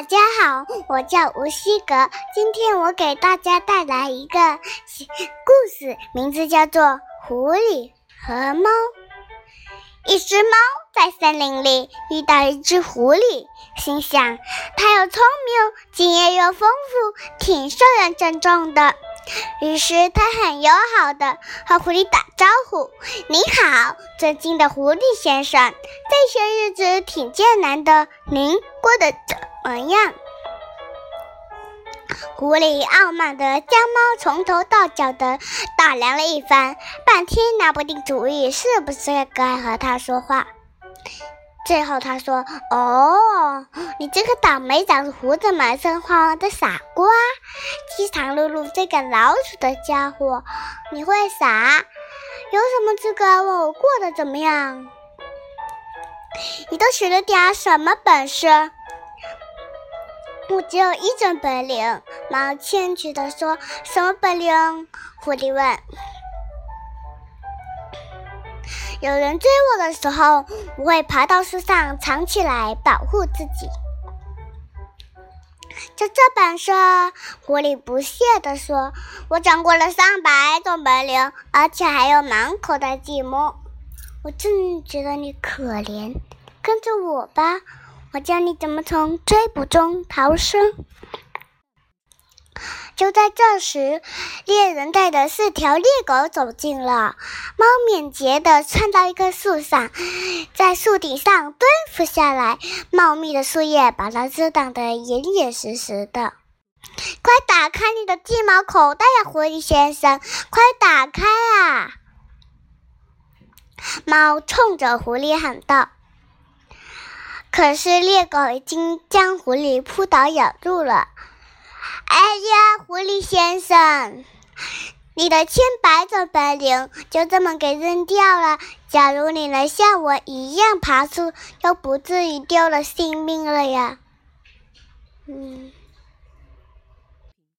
大家好，我叫吴希格。今天我给大家带来一个故事，名字叫做《狐狸和猫》。一只猫在森林里遇到一只狐狸，心想它又聪明，经验又丰富，挺受人尊重的。于是它很友好的和狐狸打招呼：“您好，尊敬的狐狸先生，这些日子挺艰难的，您过得怎么样？”狐狸傲慢地将猫从头到脚的打量了一番，半天拿不定主意是不是该和它说话。最后他说：“哦，你这个倒霉长着胡子、满身花纹的傻瓜，饥肠辘辘这个老鼠的家伙，你会傻？有什么资格问我过得怎么样？你都学了点什么本事？”我只有一种本领。猫谦虚地说：“什么本领？”狐狸问。有人追我的时候，我会爬到树上藏起来保护自己。就这本事，狐狸不屑地说：“我掌握了上百种本领，而且还有满口的寂寞。我真觉得你可怜，跟着我吧，我教你怎么从追捕中逃生。”就在这时，猎人带着四条猎狗走近了。猫敏捷地窜到一棵树上，在树顶上蹲伏下来。茂密的树叶把它遮挡得严严实实的。快打开你的鸡毛口袋呀，狐狸先生！快打开啊！猫冲着狐狸喊道。可是猎狗已经将狐狸扑倒，咬住了。哎呀，狐狸先生，你的千百种本领就这么给扔掉了。假如你能像我一样爬树，就不至于丢了性命了呀。嗯。